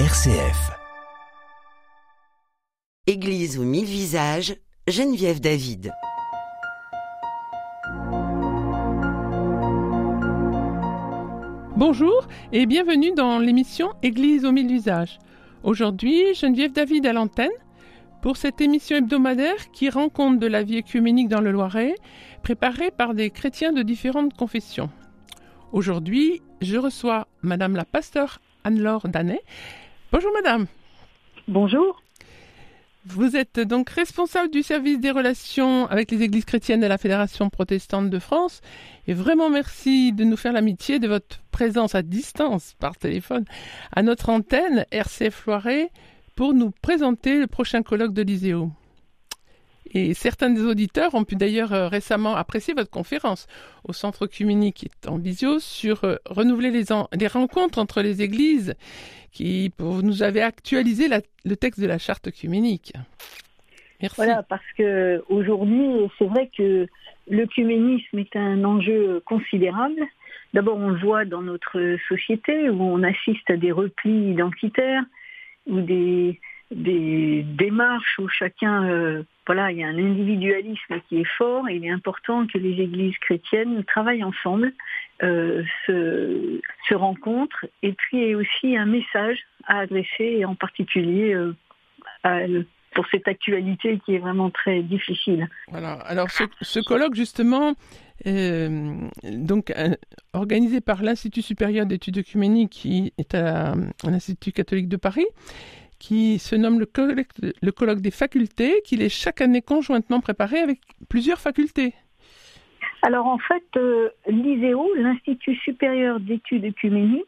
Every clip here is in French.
RCF. Église aux mille visages, Geneviève David. Bonjour et bienvenue dans l'émission Église aux mille visages. Aujourd'hui, Geneviève David à l'antenne pour cette émission hebdomadaire qui rend compte de la vie œcuménique dans le Loiret, préparée par des chrétiens de différentes confessions. Aujourd'hui, je reçois Madame la pasteur Anne-Laure Danet. Bonjour Madame. Bonjour. Vous êtes donc responsable du service des relations avec les églises chrétiennes de la Fédération protestante de France. Et vraiment merci de nous faire l'amitié de votre présence à distance par téléphone à notre antenne RCF Loiret pour nous présenter le prochain colloque de l'ISEO. Et certains des auditeurs ont pu d'ailleurs euh, récemment apprécier votre conférence au Centre Œcuménique en visio sur euh, renouveler les, rencontres entre les églises qui vous nous avez actualisé le texte de la charte œcuménique. Merci. Voilà, parce que aujourd'hui, c'est vrai que l'œcuménisme est un enjeu considérable. D'abord, on le voit dans notre société où on assiste à des replis identitaires, ou des, des démarches où chacun, euh, voilà, il y a un individualisme qui est fort et il est important que les églises chrétiennes travaillent ensemble, euh, se, rencontrent et puis il aussi un message à adresser en particulier euh, pour cette actualité qui est vraiment très difficile. Voilà. Alors ce, colloque justement, donc organisé par l'Institut supérieur d'études œcuméniques qui est à, l'Institut catholique de Paris, qui se nomme le colloque, des facultés, qu'il est chaque année conjointement préparé avec plusieurs facultés. Alors en fait, euh, l'ISEO, l'Institut supérieur d'études œcuméniques,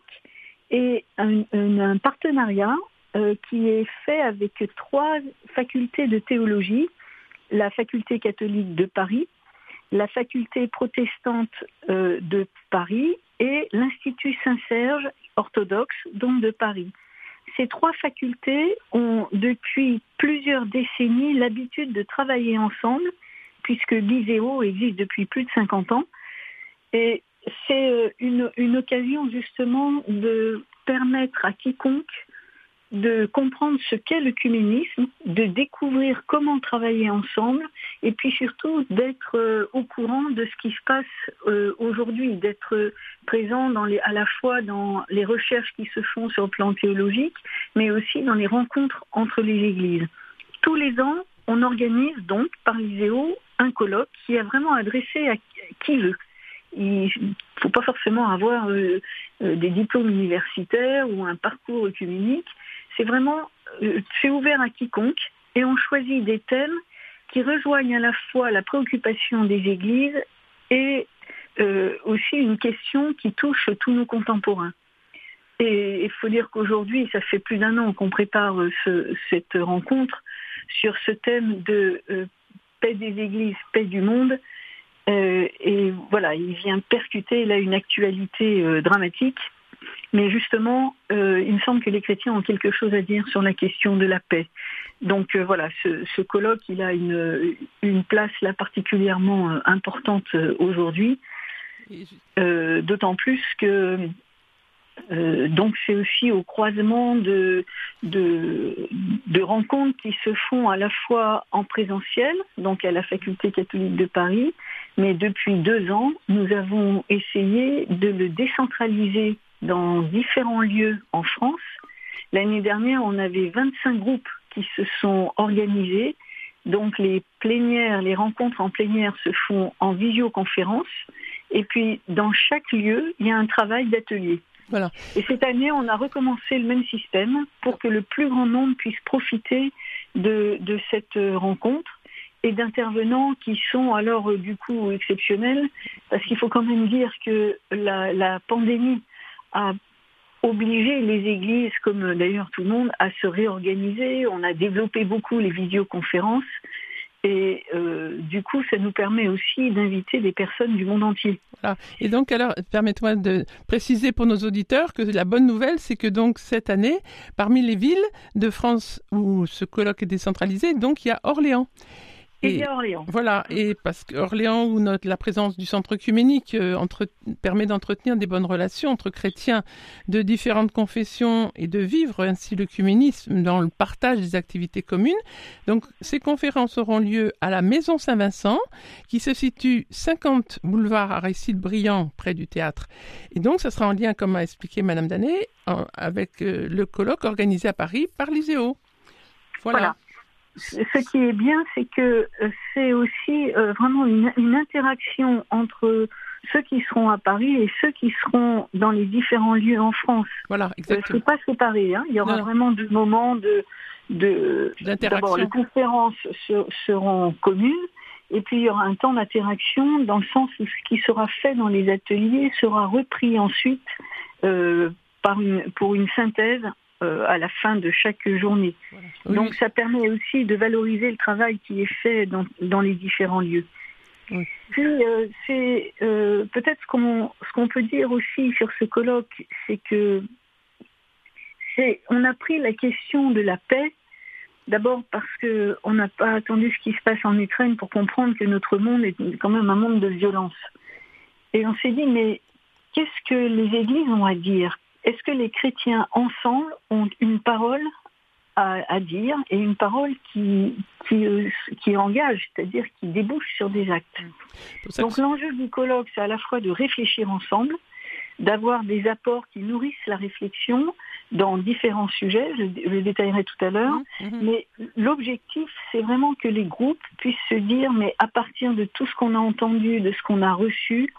est un, un partenariat euh, qui est fait avec trois facultés de théologie, la faculté catholique de Paris, la faculté protestante euh, de Paris et l'Institut Saint-Serge orthodoxe, donc de Paris. Ces trois facultés ont depuis plusieurs décennies l'habitude de travailler ensemble, puisque l'ISEO existe depuis plus de 50 ans. Et c'est euh, une, une occasion justement de permettre à quiconque de comprendre ce qu'est le cuménisme, de découvrir comment travailler ensemble et puis surtout d'être euh, au courant de ce qui se passe euh, aujourd'hui, d'être présent dans les, à la fois dans les recherches qui se font sur le plan théologique, mais aussi dans les rencontres entre les églises. Tous les ans, on organise donc par l'ISEO un colloque qui est vraiment adressé à qui veut. Il ne faut pas forcément avoir euh, des diplômes universitaires ou un parcours œcuménique c'est vraiment, euh, c'est ouvert à quiconque et on choisit des thèmes qui rejoignent à la fois la préoccupation des églises et euh, aussi une question qui touche tous nos contemporains. Et il faut dire qu'aujourd'hui, ça fait plus d'un an qu'on prépare cette rencontre sur ce thème de euh, paix des églises, paix du monde. et voilà, il vient percuter là une actualité dramatique mais justement, euh, il me semble que les chrétiens ont quelque chose à dire sur la question de la paix. Donc euh, voilà, ce, colloque, il a une, une place là particulièrement euh, importante aujourd'hui. D'autant plus que donc c'est aussi au croisement de, de, de, rencontres qui se font à la fois en présentiel, donc à la faculté catholique de Paris, mais depuis deux ans, nous avons essayé de le décentraliser dans différents lieux en France. L'année dernière, on avait 25 groupes qui se sont organisés. Donc les plénières, les rencontres en plénière se font en visioconférence. Et puis dans chaque lieu, il y a un travail d'atelier. Voilà. Et cette année, on a recommencé le même système pour que le plus grand nombre puisse profiter de, de cette rencontre et d'intervenants qui sont alors du coup exceptionnels, parce qu'il faut quand même dire que la, la pandémie a obligé les églises, comme d'ailleurs tout le monde, à se réorganiser. On a développé beaucoup les visioconférences. Et euh, du coup, ça nous permet aussi d'inviter des personnes du monde entier. Et donc, alors, permettez-moi de préciser pour nos auditeurs que la bonne nouvelle, c'est que donc cette année, parmi les villes de France où ce colloque est décentralisé, donc il y a Orléans. Et, Orléans. Voilà, et parce qu'Orléans, où notre, la présence du centre œcuménique euh, permet d'entretenir des bonnes relations entre chrétiens de différentes confessions et de vivre ainsi l'œcuménisme dans le partage des activités communes. Donc, ces conférences auront lieu à la Maison Saint-Vincent, qui se situe 50 boulevard Aristide-Briand, près du théâtre. Et donc, ça sera en lien, comme a expliqué Madame Danet, avec euh, le colloque organisé à Paris par l'ISEO. voilà ce qui est bien, c'est que euh, c'est aussi euh, vraiment une, interaction entre ceux qui seront à Paris et ceux qui seront dans les différents lieux en France. Voilà, exactement. Euh, pas séparé. Hein. Il y aura vraiment des moments de de d'abord les conférences seront communes et puis il y aura un temps d'interaction dans le sens où ce qui sera fait dans les ateliers sera repris ensuite par une, pour une synthèse euh, à la fin de chaque journée. Donc ça permet aussi de valoriser le travail qui est fait dans, dans les différents lieux. Puis euh, c'est euh, peut-être ce qu'on ce qu'on peut dire aussi sur ce colloque, c'est que c'est on a pris la question de la paix D'abord parce que on n'a pas attendu ce qui se passe en Ukraine pour comprendre que notre monde est quand même un monde de violence. Et on s'est dit mais qu'est-ce que les églises ont à dire est-ce que les chrétiens ensemble ont une parole à, dire et une parole qui, qui, qui engage, c'est-à-dire qui débouche sur des actes. Donc l'enjeu du colloque, c'est à la fois de réfléchir ensemble, d'avoir des apports qui nourrissent la réflexion dans différents sujets, je, le détaillerai tout à l'heure, mmh, mmh. mais l'objectif, c'est vraiment que les groupes puissent se dire, mais à partir de tout ce qu'on a entendu, de ce qu'on a reçu,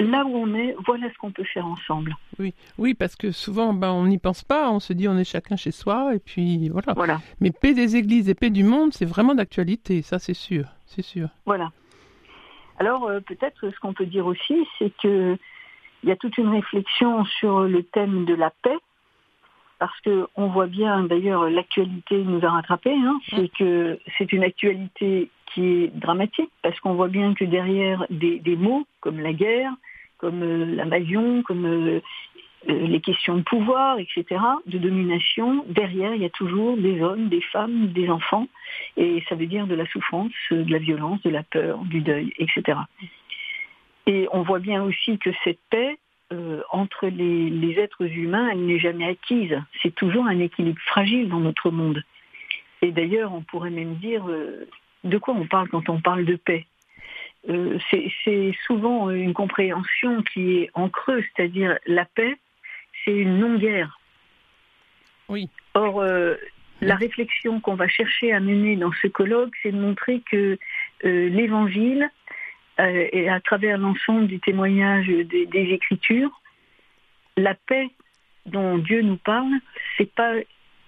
là où on est, voilà ce qu'on peut faire ensemble. Oui, oui, parce que souvent, ben, on n'y pense pas, on se dit on est chacun chez soi, et puis voilà. voilà. Mais paix des églises et paix du monde, c'est vraiment d'actualité, ça c'est sûr, c'est sûr. Voilà. Alors euh, peut-être ce qu'on peut dire aussi, c'est que il y a toute une réflexion sur le thème de la paix, parce que on voit bien, d'ailleurs, l'actualité nous a rattrapés, hein, c'est que c'est une actualité qui est dramatique, parce qu'on voit bien que derrière des mots comme la guerre, comme euh, l'invasion, comme euh, euh, les questions de pouvoir, etc., de domination, derrière, il y a toujours des hommes, des femmes, des enfants, et ça veut dire de la souffrance, de la violence, de la peur, du deuil, etc. Et on voit bien aussi que cette paix, entre les, êtres humains, elle n'est jamais acquise. C'est toujours un équilibre fragile dans notre monde. Et d'ailleurs, on pourrait même dire de quoi on parle quand on parle de paix? Euh, c'est souvent une compréhension qui est en creux, c'est-à-dire la paix, c'est une non-guerre. Oui. Or, euh, la réflexion qu'on va chercher à mener dans ce colloque, c'est de montrer que euh, l'Évangile, et à travers l'ensemble du témoignage des, des, Écritures, la paix dont Dieu nous parle, c'est pas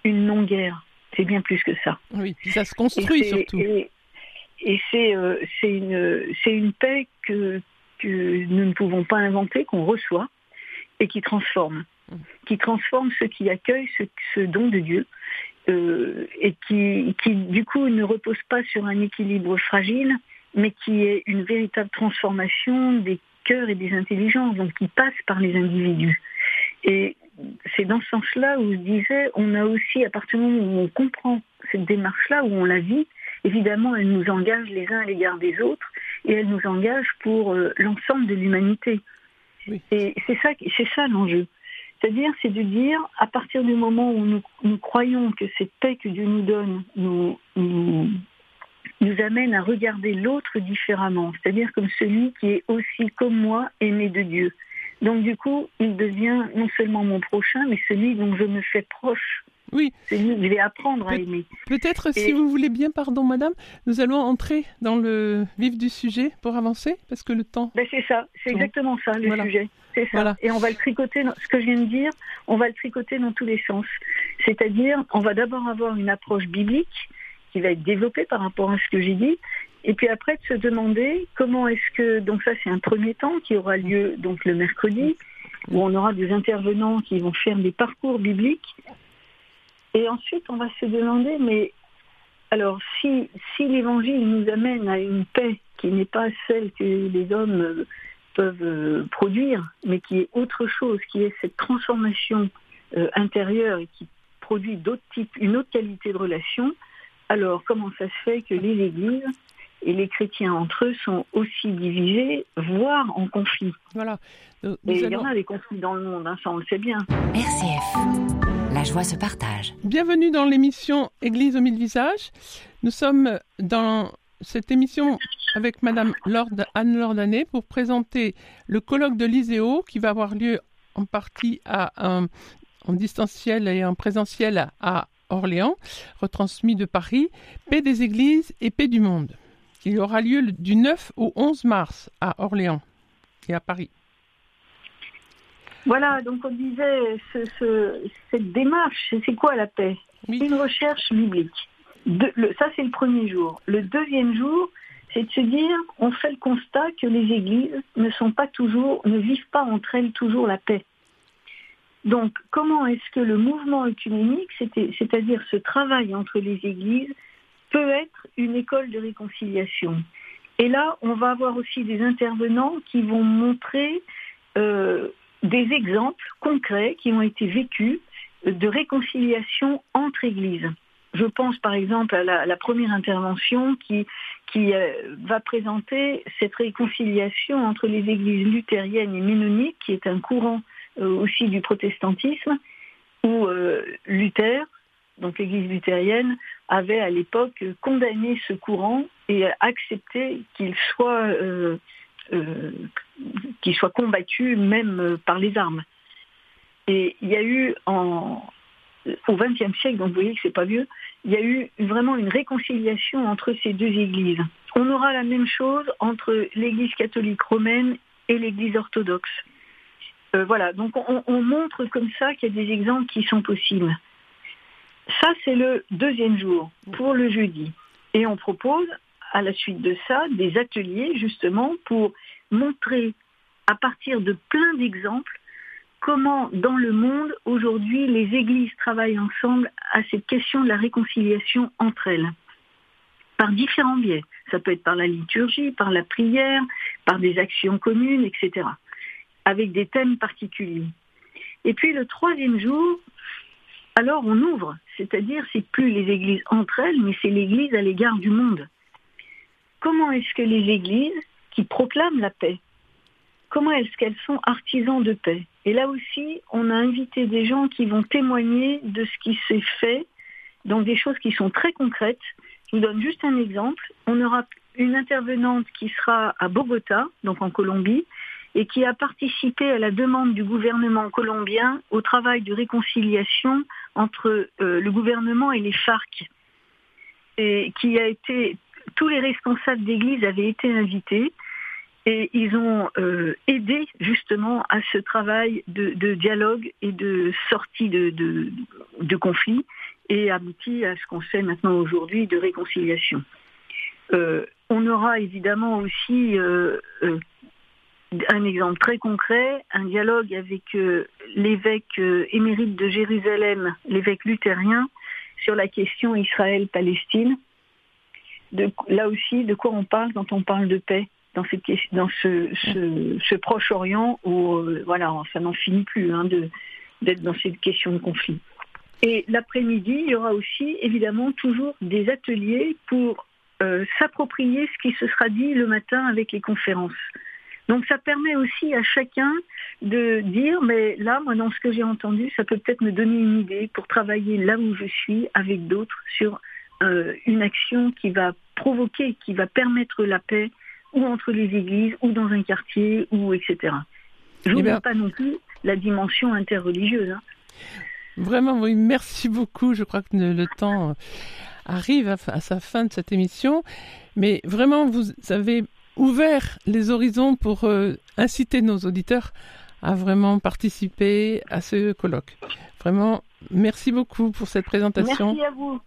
une non-guerre, c'est bien plus que ça. Oui, ça se construit surtout. Et c'est euh, une, une paix que, que nous ne pouvons pas inventer, qu'on reçoit et qui transforme. Mm. Qui transforme ceux qui accueillent ce, ce don de Dieu euh, et qui, qui, du coup, ne repose pas sur un équilibre fragile, mais qui est une véritable transformation des cœurs et des intelligences, donc qui passe par les individus. Et c'est dans ce sens-là où je disais, on a aussi, à partir du moment où on comprend cette démarche-là, où on la vit, évidemment, elle nous engage les uns à l'égard des autres et elle nous engage pour euh, l'ensemble de l'humanité. Et c'est ça, c'est ça l'enjeu. C'est-à-dire, c'est de dire, à partir du moment où nous, croyons que cette paix que Dieu nous donne nous, nous, nous amène à regarder l'autre différemment, c'est-à-dire comme celui qui est aussi comme moi aimé de Dieu. Donc du coup, il devient non seulement mon prochain, mais celui dont je me fais proche. Oui. Je vais apprendre à aimer. Peut-être, si vous voulez bien, pardon, madame, nous allons entrer dans le vif du sujet pour avancer, parce que le temps. Ben, c'est ça, c'est exactement ça, le sujet. C'est ça. Et on va le tricoter, ce que je viens de dire, on va le tricoter dans tous les sens. C'est-à-dire, on va d'abord avoir une approche biblique qui va être développée par rapport à ce que j'ai dit, et puis après de se demander comment est-ce que donc ça c'est un premier temps qui aura lieu donc le mercredi où on aura des intervenants qui vont faire des parcours bibliques et ensuite, on va se demander, mais alors si, si l'évangile nous amène à une paix qui n'est pas celle que les hommes peuvent euh, produire, mais qui est autre chose, qui est cette transformation euh, intérieure et qui produit d'autres types, une autre qualité de relation, Alors, comment ça se fait que les églises et les chrétiens entre eux sont aussi divisés, voire en conflit Voilà. et il y en a des conflits dans le monde, hein, ça on le sait bien. RCF, la joie se partage. Bienvenue dans l'émission Église aux mille visages. Nous sommes dans cette émission avec Madame Lord, Anne Lordanet pour présenter le colloque de l'ISEO qui va avoir lieu en partie à un, en distanciel et en présentiel à Orléans, retransmis de Paris, Paix des Églises et Paix du Monde, qui aura lieu du 9 au 11 mars à Orléans et à Paris. Voilà, donc on disait, cette démarche, c'est quoi la paix? Une recherche biblique. ça, c'est le premier jour. Le deuxième jour, c'est de se dire, on fait le constat que les églises ne sont pas toujours, ne vivent pas entre elles toujours la paix. Donc, comment est-ce que le mouvement œcuménique, c'est-à-dire ce travail entre les églises, peut être une école de réconciliation? Et là, on va avoir aussi des intervenants qui vont montrer euh, des exemples concrets qui ont été vécus de réconciliation entre églises. Je pense par exemple à la, première intervention qui, qui euh, va présenter cette réconciliation entre les églises luthériennes et ménoniques, qui est un courant euh, aussi du protestantisme, où euh, Luther, donc l'Église luthérienne, avait à l'époque condamné ce courant et accepté qu'il soit, euh, qu'il soit combattu même par les armes. Et il y a eu au XXe siècle, donc vous voyez que c'est pas vieux, il y a eu vraiment une réconciliation entre ces deux églises. On aura la même chose entre l'Église catholique romaine et l'Église orthodoxe. Euh, voilà, donc on, montre comme ça qu'il y a des exemples qui sont possibles. Ça, c'est le deuxième jour pour le jeudi. Et on propose à la suite de ça des ateliers justement pour montrer à partir de plein d'exemples comment dans le monde aujourd'hui les églises travaillent ensemble à cette question de la réconciliation entre elles par différents biais. Ça peut être par la liturgie, par la prière, par des actions communes, etc avec des thèmes particuliers. Et puis le troisième jour, alors on ouvre, c'est-à-dire c'est plus les églises entre elles, mais c'est l'église à l'égard du monde. Comment est-ce que les églises qui proclament la paix, comment est-ce qu'elles sont artisans de paix? Et là aussi, on a invité des gens qui vont témoigner de ce qui s'est fait, donc des choses qui sont très concrètes. Je vous donne juste un exemple. On aura une intervenante qui sera à Bogota, donc en Colombie, et qui a participé à la demande du gouvernement colombien au travail de réconciliation entre euh, le gouvernement et les FARC. Et qui a été, tous les responsables d'église avaient été invités et ils ont euh, aidé justement à ce travail de, dialogue et de sortie de, conflits et abouti à ce qu'on sait maintenant aujourd'hui de réconciliation. Euh, on aura évidemment aussi un exemple très concret, un dialogue avec euh, l'évêque euh, émérite de Jérusalem, l'évêque luthérien, sur la question Israël-Palestine. Là aussi, de quoi on parle quand on parle de paix dans, cette, dans ce, Proche-Orient où euh, voilà, ça n'en finit plus hein, d'être dans cette question de conflit. Et l'après-midi, il y aura aussi évidemment toujours des ateliers pour s'approprier ce qui se sera dit le matin avec les conférences. Donc ça permet aussi à chacun de dire, mais là, moi, dans ce que j'ai entendu, ça peut peut-être me donner une idée pour travailler là où je suis avec d'autres sur euh, une action qui va provoquer, qui va permettre la paix, ou entre les églises, ou dans un quartier, ou etc. Je ne eh pas non plus la dimension interreligieuse. Hein. Vraiment, oui, merci beaucoup. Je crois que le temps arrive à, à sa fin de cette émission. Mais vraiment, vous avez ouvert les horizons pour euh, inciter nos auditeurs à vraiment participer à ce colloque. Vraiment, merci beaucoup pour cette présentation. Merci à vous.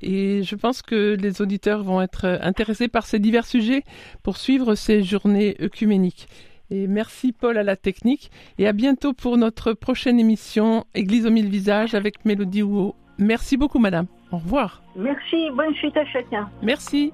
Et je pense que les auditeurs vont être intéressés par ces divers sujets pour suivre ces journées œcuméniques. Et merci Paul à la technique et à bientôt pour notre prochaine émission Église aux mille visages avec Mélodie Houot. Merci beaucoup madame. Au revoir. Merci, bonne suite à chacun. Merci.